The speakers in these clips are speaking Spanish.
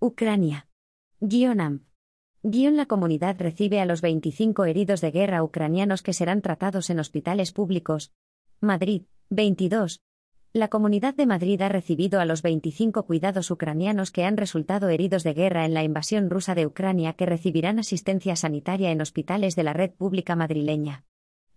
Ucrania. Guión AMP. Guión la comunidad recibe a los 25 heridos de guerra ucranianos que serán tratados en hospitales públicos. Madrid, 22. La Comunidad de Madrid ha recibido a los 25 cuidados ucranianos que han resultado heridos de guerra en la invasión rusa de Ucrania que recibirán asistencia sanitaria en hospitales de la red pública madrileña.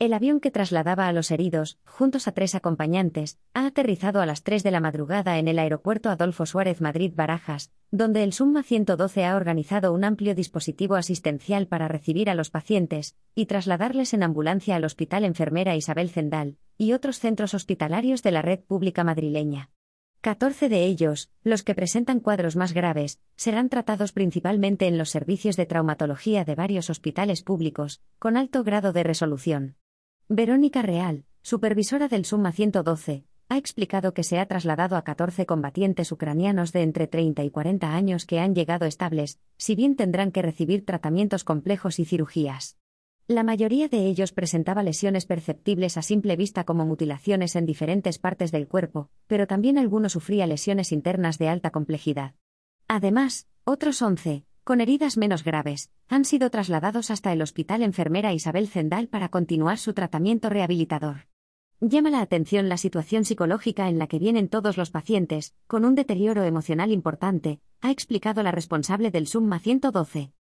El avión que trasladaba a los heridos, juntos a tres acompañantes, ha aterrizado a las 3 de la madrugada en el aeropuerto Adolfo Suárez Madrid-Barajas, donde el Summa 112 ha organizado un amplio dispositivo asistencial para recibir a los pacientes y trasladarles en ambulancia al Hospital Enfermera Isabel Zendal y otros centros hospitalarios de la red pública madrileña. 14 de ellos, los que presentan cuadros más graves, serán tratados principalmente en los servicios de traumatología de varios hospitales públicos, con alto grado de resolución. Verónica Real, supervisora del Summa 112, ha explicado que se ha trasladado a 14 combatientes ucranianos de entre 30 y 40 años que han llegado estables, si bien tendrán que recibir tratamientos complejos y cirugías. La mayoría de ellos presentaba lesiones perceptibles a simple vista como mutilaciones en diferentes partes del cuerpo, pero también alguno sufría lesiones internas de alta complejidad. Además, otros 11, con heridas menos graves, han sido trasladados hasta el Hospital Enfermera Isabel Zendal para continuar su tratamiento rehabilitador. Llama la atención la situación psicológica en la que vienen todos los pacientes, con un deterioro emocional importante, ha explicado la responsable del Summa 112.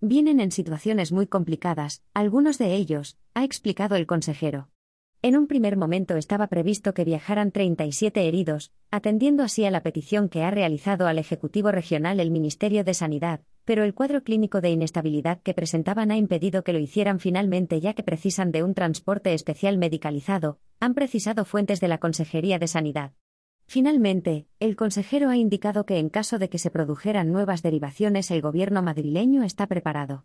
Vienen en situaciones muy complicadas, algunos de ellos, ha explicado el consejero. En un primer momento estaba previsto que viajaran 37 heridos, atendiendo así a la petición que ha realizado al Ejecutivo Regional el Ministerio de Sanidad, pero el cuadro clínico de inestabilidad que presentaban ha impedido que lo hicieran finalmente ya que precisan de un transporte especial medicalizado, han precisado fuentes de la Consejería de Sanidad. Finalmente, el consejero ha indicado que en caso de que se produjeran nuevas derivaciones el gobierno madrileño está preparado.